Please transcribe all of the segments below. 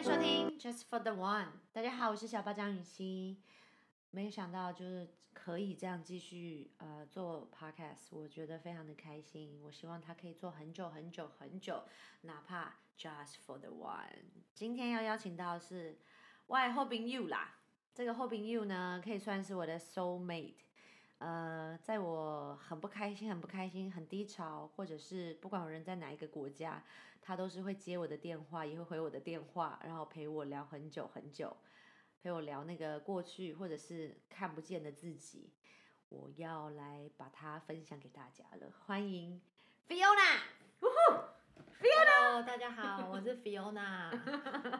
迎收听 Just for the One。大家好，我是小八张雨欣。没有想到就是可以这样继续呃做 podcast，我觉得非常的开心。我希望它可以做很久很久很久，哪怕 Just for the One。今天要邀请到是 Why Hoping You 啦，这个 Hoping You 呢可以算是我的 soul mate。呃，在我很不开心、很不开心、很低潮，或者是不管我人在哪一个国家，他都是会接我的电话，也会回我的电话，然后陪我聊很久很久，陪我聊那个过去或者是看不见的自己。我要来把它分享给大家了，欢迎 Fiona。Hello，大家好，我是 Fiona。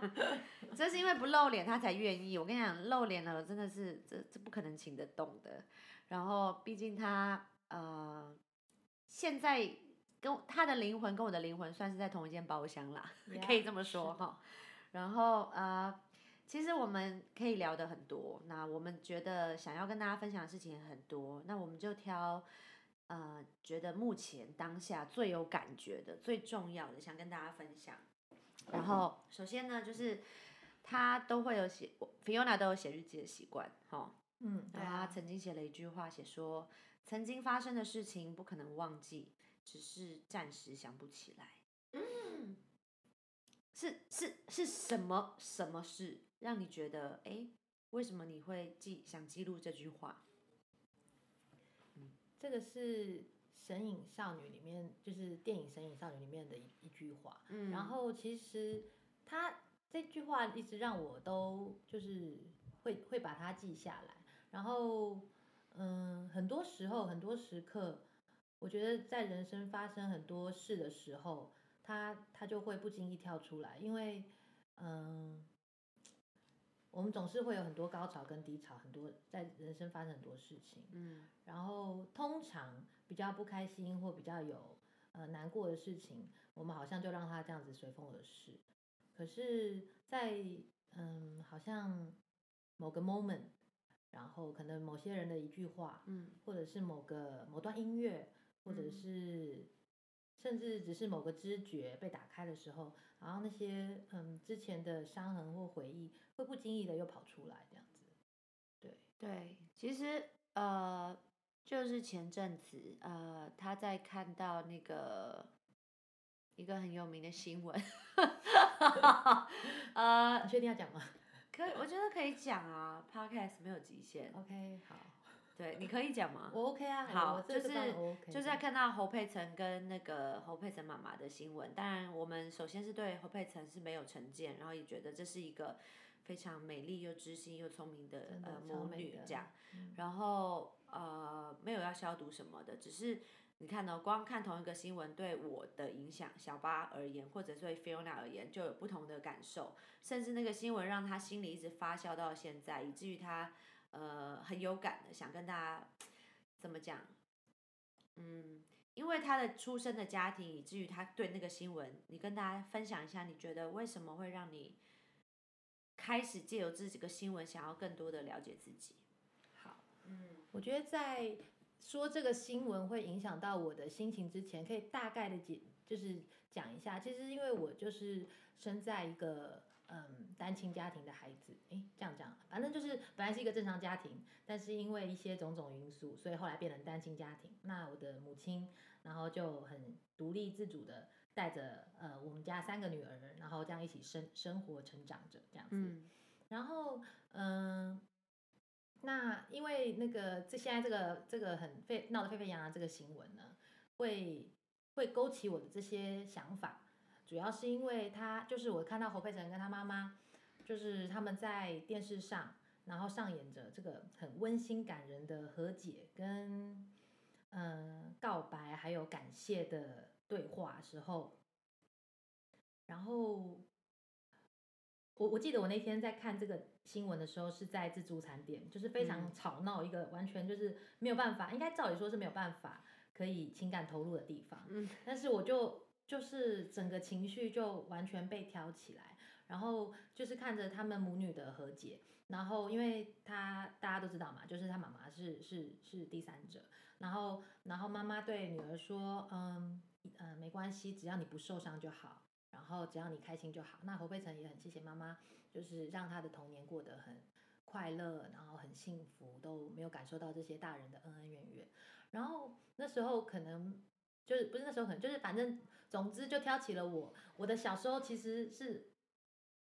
这是因为不露脸他才愿意。我跟你讲，露脸了真的是这这不可能请得动的。然后，毕竟他呃，现在跟他的灵魂跟我的灵魂算是在同一间包厢啦，可以这么说哈。然后呃，其实我们可以聊的很多，那我们觉得想要跟大家分享的事情很多，那我们就挑呃，觉得目前当下最有感觉的、最重要的，想跟大家分享。然后，首先呢，就是他都会有写，Fiona 都有写日记的习惯，哈。嗯，然后他曾经写了一句话，写说曾经发生的事情不可能忘记，只是暂时想不起来。嗯，是是是什么什么事让你觉得哎，为什么你会记想记录这句话？嗯，这个是《神隐少女》里面，就是电影《神隐少女》里面的一一句话。嗯，然后其实他这句话一直让我都就是会会把它记下来。然后，嗯，很多时候，很多时刻，我觉得在人生发生很多事的时候，他他就会不经意跳出来，因为，嗯，我们总是会有很多高潮跟低潮，很多在人生发生很多事情，嗯，然后通常比较不开心或比较有呃难过的事情，我们好像就让它这样子随风而逝，可是，在嗯，好像某个 moment。然后可能某些人的一句话，嗯，或者是某个某段音乐，或者是甚至只是某个知觉被打开的时候，然后那些嗯之前的伤痕或回忆会不经意的又跑出来，这样子。对对，其实呃就是前阵子呃他在看到那个一个很有名的新闻，呃，你确定要讲吗？可以，我觉得可以讲啊，Podcast 没有极限。OK，好，对，你可以讲吗？我 OK 啊，好，就是就是在看到侯佩岑跟那个侯佩岑妈妈的新闻。当然，我们首先是对侯佩岑是没有成见，然后也觉得这是一个非常美丽又知心又聪明的呃母女这样。然后呃没有要消毒什么的，只是。你看呢？光看同一个新闻对我的影响，小巴而言，或者对 Fiona 而言，就有不同的感受。甚至那个新闻让他心里一直发酵到现在，以至于他呃很有感的想跟大家怎么讲？嗯，因为他的出生的家庭，以至于他对那个新闻，你跟大家分享一下，你觉得为什么会让你开始借由这几个新闻，想要更多的了解自己？好，嗯，我觉得在。说这个新闻会影响到我的心情之前，可以大概的解，就是讲一下。其实因为我就是生在一个嗯单亲家庭的孩子，诶，这样讲，反正就是本来是一个正常家庭，但是因为一些种种因素，所以后来变成单亲家庭。那我的母亲，然后就很独立自主的带着呃我们家三个女儿，然后这样一起生生活成长着这样子。然后嗯。那因为那个这现在这个这个很沸闹得沸沸扬扬这个新闻呢，会会勾起我的这些想法，主要是因为他就是我看到侯佩岑跟他妈妈，就是他们在电视上，然后上演着这个很温馨感人的和解跟嗯告白还有感谢的对话时候，然后。我我记得我那天在看这个新闻的时候，是在自助餐店，就是非常吵闹，一个完全就是没有办法，应该照理说是没有办法可以情感投入的地方。嗯，但是我就就是整个情绪就完全被挑起来，然后就是看着他们母女的和解，然后因为他大家都知道嘛，就是他妈妈是是是第三者，然后然后妈妈对女儿说，嗯嗯没关系，只要你不受伤就好。然后只要你开心就好。那侯佩岑也很谢谢妈妈，就是让他的童年过得很快乐，然后很幸福，都没有感受到这些大人的恩恩怨怨。然后那时候可能就是不是那时候可能就是反正总之就挑起了我。我的小时候其实是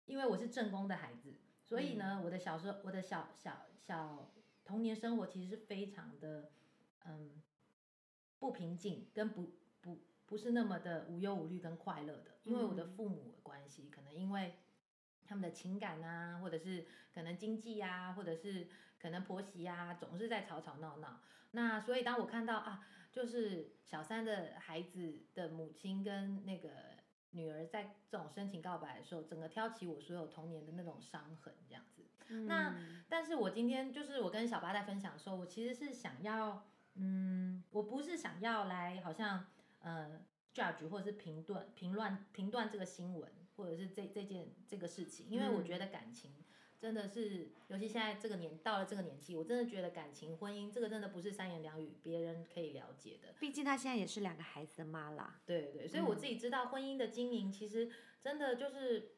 因为我是正宫的孩子，所以呢，我的小时候我的小小小童年生活其实是非常的嗯不平静，跟不不不是那么的无忧无虑跟快乐的，因为我的父母的关系，可能因为他们的情感啊，或者是可能经济啊，或者是可能婆媳啊，总是在吵吵闹闹。那所以当我看到啊，就是小三的孩子的母亲跟那个女儿在这种深情告白的时候，整个挑起我所有童年的那种伤痕，这样子。那但是我今天就是我跟小八在分享的时候，我其实是想要，嗯，我不是想要来好像呃 judge 或者是评断评论评断这个新闻，或者是这这件这个事情，因为我觉得感情。真的是，尤其现在这个年到了这个年纪，我真的觉得感情、婚姻这个真的不是三言两语别人可以了解的。毕竟她现在也是两个孩子的妈啦。对对，所以我自己知道婚姻的经营其实真的就是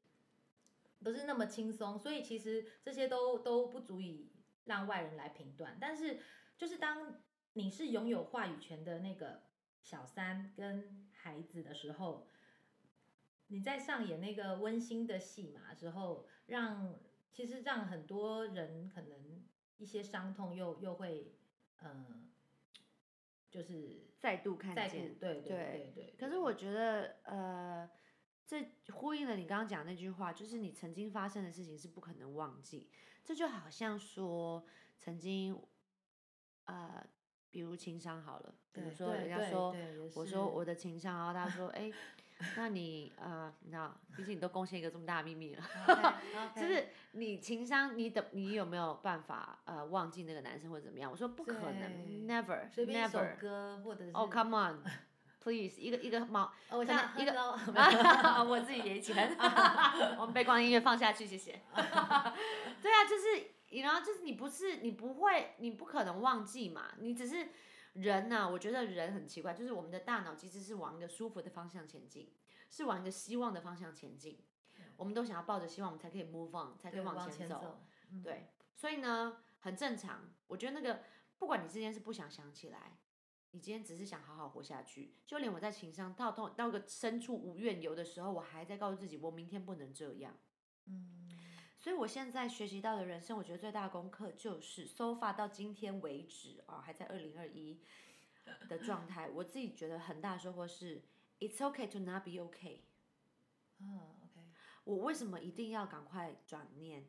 不是那么轻松，所以其实这些都都不足以让外人来评断。但是就是当你是拥有话语权的那个小三跟孩子的时候，你在上演那个温馨的戏码之后，让。其实让很多人可能一些伤痛又又会，嗯，就是再度看见，对对对对。可是我觉得，呃，这呼应了你刚刚讲那句话，就是你曾经发生的事情是不可能忘记。这就好像说，曾经，呃，比如情商好了，比如说人家说，我说我的情商，然后他说，哎。那你呃，你知道，毕竟你都贡献一个这么大的秘密了，就是你情商，你的你有没有办法呃忘记那个男生或者怎么样？我说不可能，never，never。歌或者是哦，come on，please，一个一个猫，我想一个，我自己也起来，我们背光音乐放下去，谢谢。对啊，就是，然后就是你不是你不会，你不可能忘记嘛，你只是。人呐，我觉得人很奇怪，就是我们的大脑其实是往一个舒服的方向前进，是往一个希望的方向前进。我们都想要抱着希望，我们才可以 move on，才可以往前走。对，所以呢，很正常。我觉得那个，不管你今天是不想想起来，你今天只是想好好活下去，就连我在情商到到到个深处无怨尤的时候，我还在告诉自己，我明天不能这样。嗯。所以，我现在学习到的人生，我觉得最大的功课就是，so far 到今天为止啊，还在二零二一的状态。我自己觉得很大的收获是，it's okay to not be okay。嗯，OK。我为什么一定要赶快转念？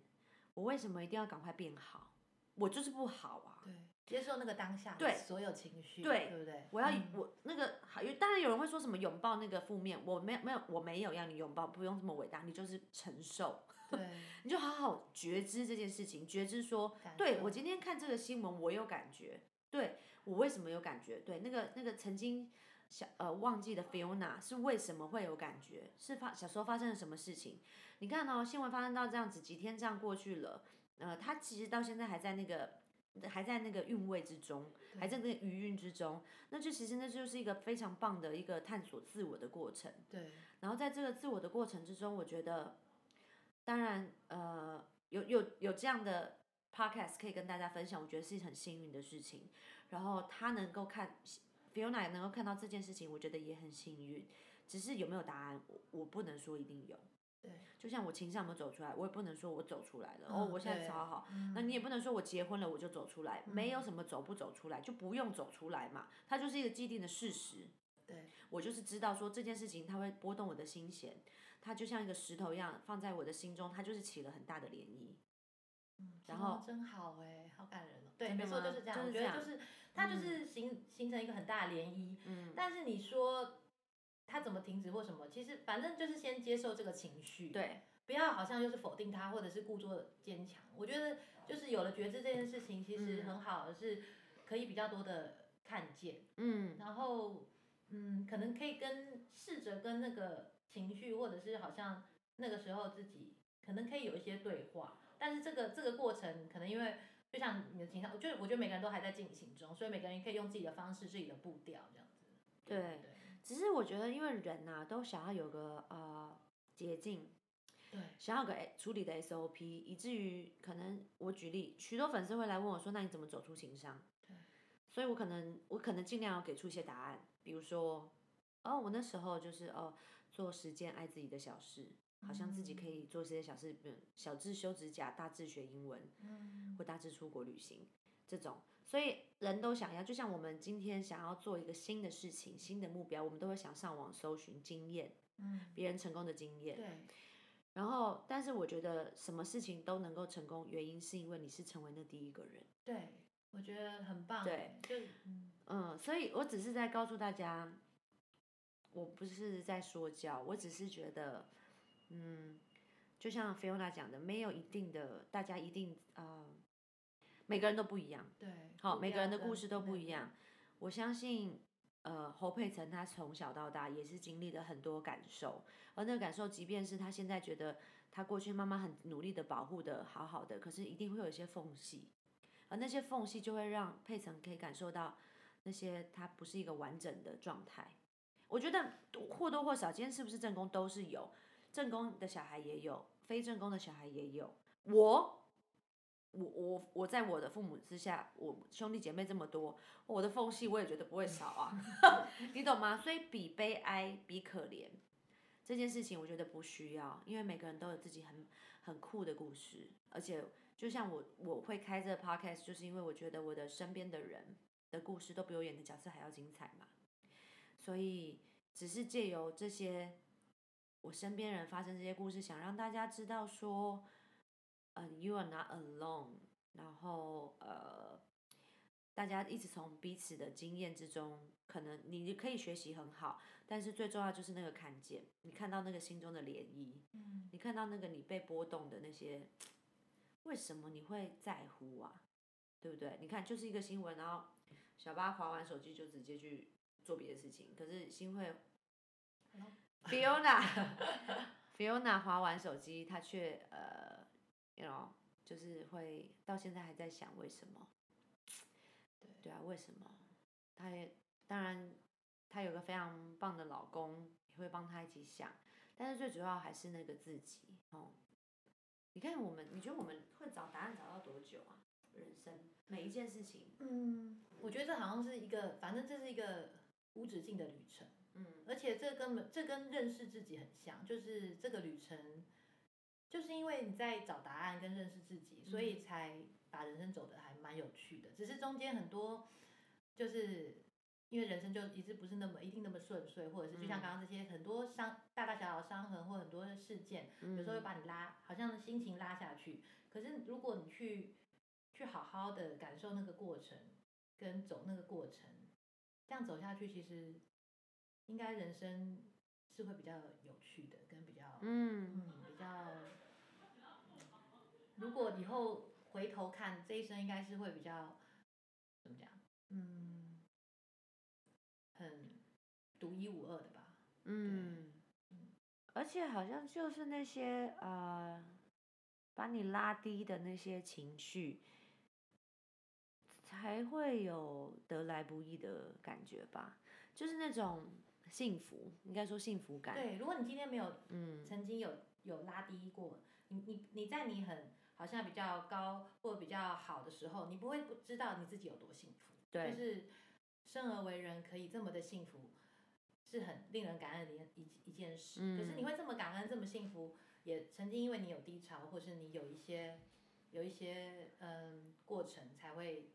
我为什么一定要赶快变好？我就是不好啊。对，接受那个当下，对所有情绪，对，对不对？我要我那个，好，当然有人会说什么拥抱那个负面，我没有没有，我没有要你拥抱，不用这么伟大，你就是承受。对，你就好好觉知这件事情，觉知说，对我今天看这个新闻，我有感觉，对我为什么有感觉？对，那个那个曾经小呃忘记的 Fiona 是为什么会有感觉？是发小时候发生了什么事情？你看哦，新闻发生到这样子，几天这样过去了，呃，他其实到现在还在那个还在那个韵味之中，还在那个余韵之中，那就其实那就是一个非常棒的一个探索自我的过程。对，然后在这个自我的过程之中，我觉得。当然，呃，有有有这样的 podcast 可以跟大家分享，我觉得是很幸运的事情。然后他能够看，Fiona 能够看到这件事情，我觉得也很幸运。只是有没有答案，我我不能说一定有。对，就像我情商有没有走出来，我也不能说我走出来了。哦，我现在超好。那你也不能说我结婚了我就走出来，没有什么走不走出来，就不用走出来嘛。它就是一个既定的事实。对，我就是知道说这件事情它会波动我的心弦。它就像一个石头一样放在我的心中，它就是起了很大的涟漪。嗯，然后真好哎，好感人哦。对，没错，就是这样。我觉得就是它就是形形成一个很大的涟漪。嗯。但是你说它怎么停止或什么？其实反正就是先接受这个情绪。对。不要好像就是否定它，或者是故作坚强。我觉得就是有了觉知这件事情，其实很好的是可以比较多的看见。嗯。然后嗯，可能可以跟试着跟那个。情绪，或者是好像那个时候自己可能可以有一些对话，但是这个这个过程可能因为就像你的情商，我觉得我觉得每个人都还在进行中，所以每个人可以用自己的方式、自己的步调这样子。对，只是我觉得因为人呐都想要有个呃捷径，对，想要个处理的 SOP，以至于可能我举例，许多粉丝会来问我说，那你怎么走出情商？对，所以我可能我可能尽量要给出一些答案，比如说，哦，我那时候就是哦，做十件爱自己的小事，好像自己可以做这些小事，嗯，小智修指甲，大智学英文，嗯，或大智出国旅行，这种。所以人都想要，就像我们今天想要做一个新的事情、新的目标，我们都会想上网搜寻经验，嗯，别人成功的经验。对。然后，但是我觉得什么事情都能够成功，原因是因为你是成为那第一个人。对，我觉得很棒。对，就嗯，所以我只是在告诉大家，我不是在说教，我只是觉得，嗯，就像菲欧娜讲的，没有一定的，大家一定啊。每个人都不一样，对，好，每个人的故事都不一样。我相信，呃，侯佩岑她从小到大也是经历了很多感受，而那个感受，即便是她现在觉得她过去妈妈很努力的保护的好好的，可是一定会有一些缝隙，而那些缝隙就会让佩岑可以感受到那些他不是一个完整的状态。我觉得或多或少，今天是不是正宫都是有，正宫的小孩也有，非正宫的小孩也有，我。我我我在我的父母之下，我兄弟姐妹这么多，我的缝隙我也觉得不会少啊，你懂吗？所以比悲哀比可怜这件事情，我觉得不需要，因为每个人都有自己很很酷的故事，而且就像我我会开这个 podcast，就是因为我觉得我的身边的人的故事都比我演的角色还要精彩嘛，所以只是借由这些我身边人发生这些故事，想让大家知道说。嗯，You are not alone。然后呃，大家一直从彼此的经验之中，可能你可以学习很好，但是最重要就是那个看见，你看到那个心中的涟漪，嗯，你看到那个你被波动的那些，为什么你会在乎啊？对不对？你看就是一个新闻，然后小八划完手机就直接去做别的事情，可是新会，Fiona，Fiona 划 完手机，他却呃。know，就是会到现在还在想为什么？对对啊，为什么？他也当然，他有个非常棒的老公，也会帮他一起想。但是最主要还是那个自己哦。你看我们，你觉得我们会找答案找到多久啊？人生每一件事情，嗯，我觉得这好像是一个，反正这是一个无止境的旅程。嗯，而且这根本这跟认识自己很像，就是这个旅程。就是因为你在找答案跟认识自己，所以才把人生走的还蛮有趣的。只是中间很多，就是因为人生就一直不是那么一定那么顺遂，或者是就像刚刚这些很多伤大大小小的伤痕或很多的事件，有时候会把你拉，好像心情拉下去。可是如果你去去好好的感受那个过程，跟走那个过程，这样走下去，其实应该人生是会比较有趣的，跟比较嗯嗯比较。如果以后回头看这一生，应该是会比较怎么讲？嗯，很独一无二的吧。嗯，而且好像就是那些呃，把你拉低的那些情绪，才会有得来不易的感觉吧。就是那种幸福，应该说幸福感。对，如果你今天没有，嗯，曾经有有拉低过，你你你在你很。好像比较高或比较好的时候，你不会不知道你自己有多幸福。对，就是生而为人可以这么的幸福，是很令人感恩的一一一件事。嗯。可是你会这么感恩，这么幸福，也曾经因为你有低潮，或是你有一些有一些嗯过程，才会，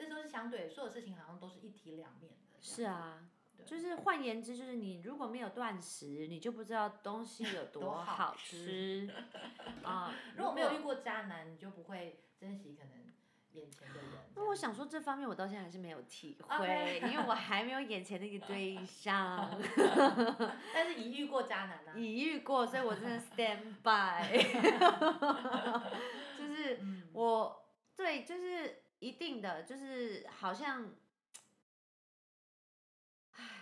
这都是相对，所有事情好像都是一体两面的。是啊。就是换言之，就是你如果没有断食，你就不知道东西有 多好吃 啊。如果没有遇过渣男，你就不会珍惜可能眼前的人。那我想说，这方面我到现在还是没有体会，因为我还没有眼前那个对象。但是已遇过渣男啊。已遇过，所以我真的 stand by。就是我对，就是一定的，就是好像。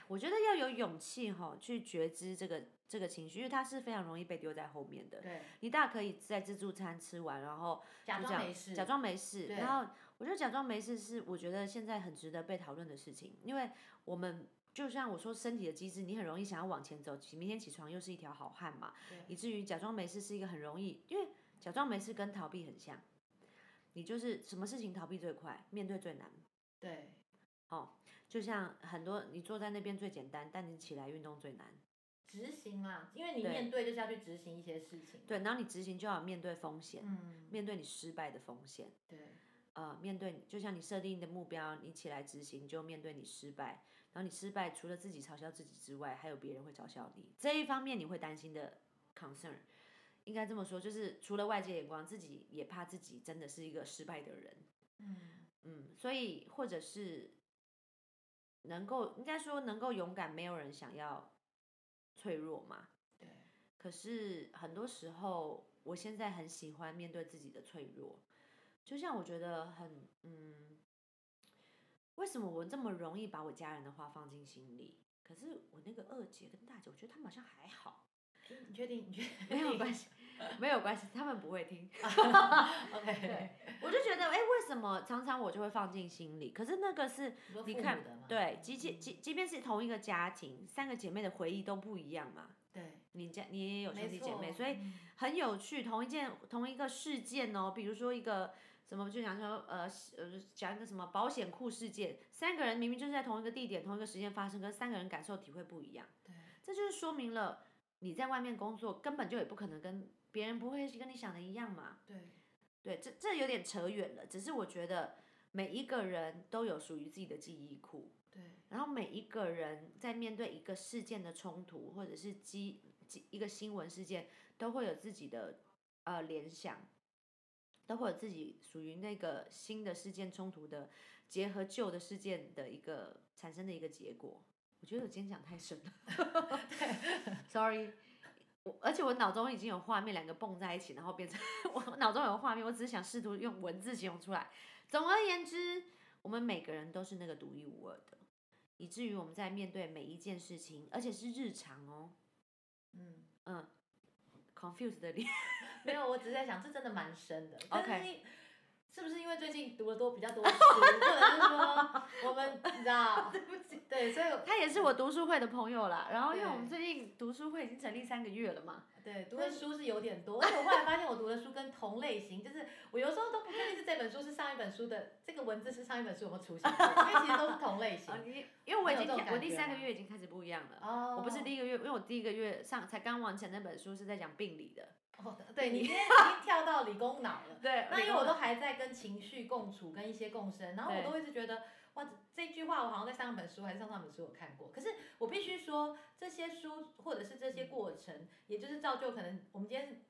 我觉得要有勇气哈，去觉知这个这个情绪，因为它是非常容易被丢在后面的。对，你大可以在自助餐吃完，然后假装没事，假装没事。然后我觉得假装没事是我觉得现在很值得被讨论的事情，因为我们就像我说身体的机制，你很容易想要往前走，起明天起床又是一条好汉嘛，以至于假装没事是一个很容易，因为假装没事跟逃避很像，你就是什么事情逃避最快，面对最难。对，哦，就像很多你坐在那边最简单，但你起来运动最难。执行啦，因为你面对就是要去执行一些事情。对，然后你执行就要面对风险，面对你失败的风险。对，呃，面对就像你设定的目标，你起来执行就面对你失败，然后你失败除了自己嘲笑自己之外，还有别人会嘲笑你。这一方面你会担心的 concern，应该这么说，就是除了外界眼光，自己也怕自己真的是一个失败的人。嗯嗯，所以或者是能够应该说能够勇敢，没有人想要。脆弱嘛，对。可是很多时候，我现在很喜欢面对自己的脆弱。就像我觉得很，嗯，为什么我这么容易把我家人的话放进心里？可是我那个二姐跟大姐，我觉得他们好像还好。你确定？你确没有关系，没有关系，他们不会听。OK。对，我就觉得，哎，为什么常常我就会放进心里？可是那个是，你看，对，即即即即便是同一个家庭，三个姐妹的回忆都不一样嘛。对。你家你也有兄弟姐妹，所以很有趣。同一件同一个事件哦，比如说一个什么，就想说，呃呃，讲一个什么保险库事件，三个人明明就是在同一个地点、同一个时间发生，可是三个人感受体会不一样。对。这就是说明了。你在外面工作，根本就也不可能跟别人不会跟你想的一样嘛。对，对，这这有点扯远了。只是我觉得每一个人都有属于自己的记忆库。对。然后每一个人在面对一个事件的冲突，或者是机机一个新闻事件，都会有自己的呃联想，都会有自己属于那个新的事件冲突的结合旧的事件的一个产生的一个结果。我觉得我今天讲太深了，Sorry，我而且我脑中已经有画面，两个蹦在一起，然后变成 我脑中有画面，我只是想试图用文字形容出来。总而言之，我们每个人都是那个独一无二的，以至于我们在面对每一件事情，而且是日常哦，嗯嗯，confused 的脸，没有，我只是在想，这真的蛮深的，OK。是不是因为最近读的多比较多书，或者是说 我们你知道？对不起，对，所以他也是我读书会的朋友啦。然后因为我们最近读书会已经成立三个月了嘛，对，读的书是有点多。而且我后来发现我读的书跟同类型，就是我有时候都不确定是这本书是上一本书的这个文字是上一本书有没有出现，因为其实都是同类型。因为我已经我第三个月已经开始不一样了。哦。我不是第一个月，因为我第一个月上才刚完成那本书是在讲病理的。哦，对你今天 已经跳到理工脑了。对，那因为我都还在跟情绪共处，跟一些共生，然后我都一直觉得，哇，这句话我好像在上本书还是上上本书有看过。可是我必须说，这些书或者是这些过程，也就是造就可能我们今天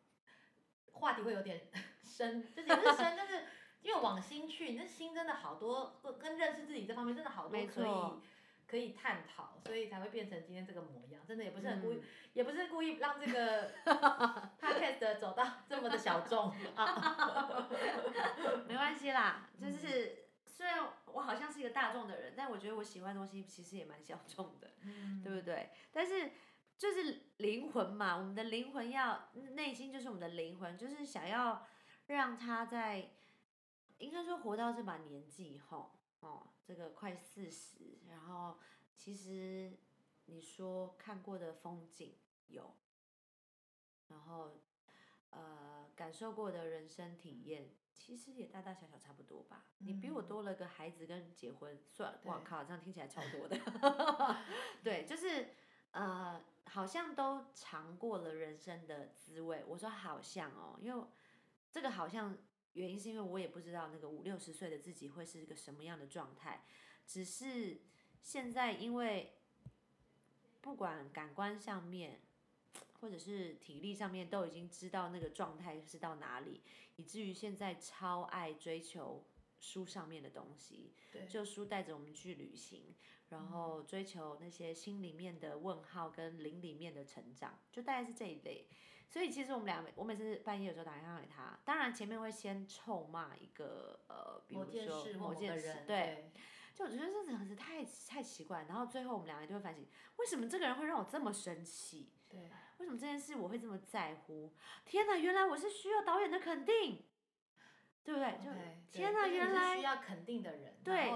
话题会有点 深，就是也是深，但是因为往心去，那心真的好多，跟认识自己这方面真的好多可以。可以探讨，所以才会变成今天这个模样。真的也不是很故意，也不是故意让这个 podcast 走到这么的小众。没关系啦，就是虽然我好像是一个大众的人，但我觉得我喜欢的东西其实也蛮小众的，对不对？但是就是灵魂嘛，我们的灵魂要内心就是我们的灵魂，就是想要让他在应该说活到这把年纪以后。哦，这个快四十，然后其实你说看过的风景有，然后呃感受过的人生体验，其实也大大小小差不多吧。你比我多了个孩子跟结婚，算，哇靠，这样听起来超多的。对，就是呃，好像都尝过了人生的滋味。我说好像哦，因为这个好像。原因是因为我也不知道那个五六十岁的自己会是一个什么样的状态，只是现在因为不管感官上面或者是体力上面都已经知道那个状态是到哪里，以至于现在超爱追求书上面的东西，就书带着我们去旅行，然后追求那些心里面的问号跟灵里面的成长，就大概是这一类。所以其实我们俩，我每次半夜有时候打电话给他，当然前面会先臭骂一个呃，比如说某件事，对，就我觉得这真的是太太奇怪。然后最后我们两个就会反省，为什么这个人会让我这么生气？对，为什么这件事我会这么在乎？天哪，原来我是需要导演的肯定，对不对？就天哪，原来需要肯定的人，对，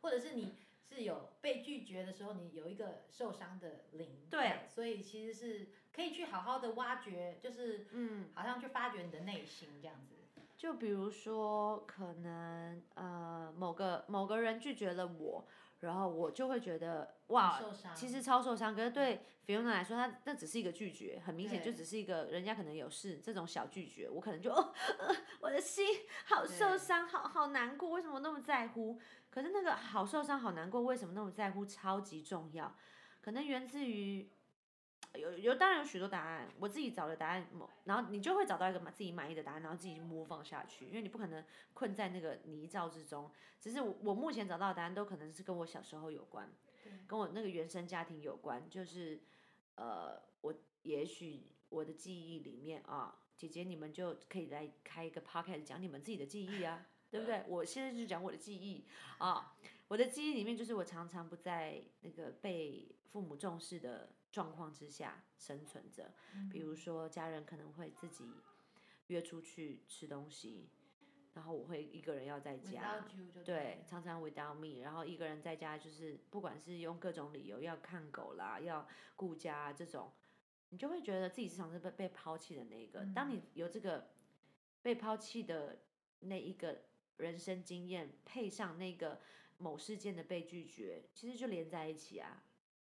或者是你。是有被拒绝的时候，你有一个受伤的灵，对，所以其实是可以去好好的挖掘，就是嗯，好像去发掘你的内心这样子。就比如说，可能呃某个某个人拒绝了我，然后我就会觉得哇，其实超受伤。可是对 Fiona 来说，她那只是一个拒绝，很明显就只是一个人家可能有事这种小拒绝，我可能就哦，呃我的心好受伤，好好难过，为什么那么在乎？可是那个好受伤、好难过，为什么那么在乎，超级重要，可能源自于。有有当然有许多答案，我自己找的答案，某然后你就会找到一个满自己满意的答案，然后自己模仿下去，因为你不可能困在那个泥沼之中。只是我我目前找到的答案都可能是跟我小时候有关，跟我那个原生家庭有关，就是呃，我也许我的记忆里面啊，姐姐你们就可以来开一个 podcast 讲你们自己的记忆啊，对不对？我现在就讲我的记忆啊，我的记忆里面就是我常常不在那个被父母重视的状况之下生存着，比如说家人可能会自己约出去吃东西，然后我会一个人要在家。对，常常 without me，然后一个人在家，就是不管是用各种理由要看狗啦，要顾家、啊、这种，你就会觉得自己时常是被被抛弃的那一个。当你有这个被抛弃的那一个人生经验，配上那个某事件的被拒绝，其实就连在一起啊，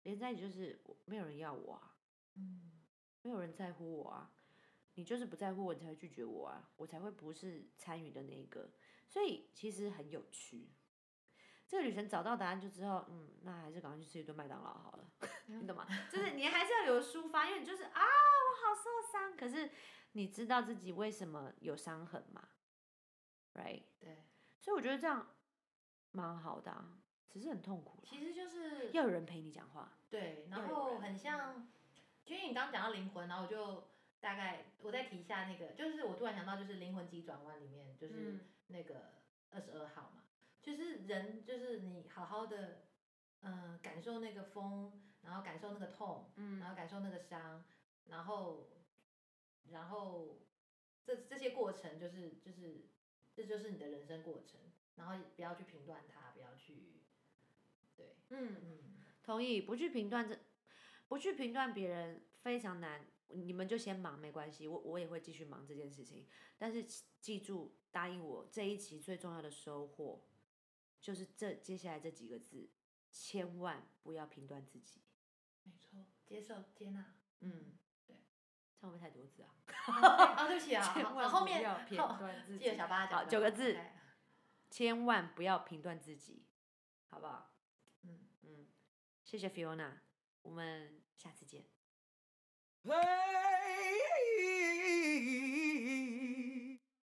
连在一起就是没有人要我啊，嗯，没有人在乎我啊，你就是不在乎我，你才会拒绝我啊，我才会不是参与的那一个，所以其实很有趣。这个旅程找到答案就之后，嗯，那还是赶快去吃一顿麦当劳好了，你懂吗？就是你还是要有抒发，因为你就是啊，我好受伤，可是你知道自己为什么有伤痕嘛，right？对，所以我觉得这样蛮好的、啊，只是很痛苦，其实就是要有人陪你讲话，对，然后很像，因为你刚刚讲到灵魂，然后我就大概我再提一下那个，就是我突然想到，就是《灵魂急转弯》里面就是嗯。那个二十二号嘛，就是人就是你好好的，嗯、感受那个风，然后感受那个痛，嗯。然后感受那个伤，然后然后这这些过程就是就是这就是你的人生过程，然后不要去评断他，不要去，对，嗯。嗯。同意，不去评断这，不去评断别人非常难。你们就先忙没关系，我我也会继续忙这件事情。但是记住，答应我这一期最重要的收获，就是这接下来这几个字，千万不要评断自己。没错，接受接纳。嗯，对。这样会不会太多字啊？啊，对不起啊，后面后断自己。记得小八讲好，九个字千万不要评断自己，好不好？嗯。嗯，谢谢 Fiona，我们下次见。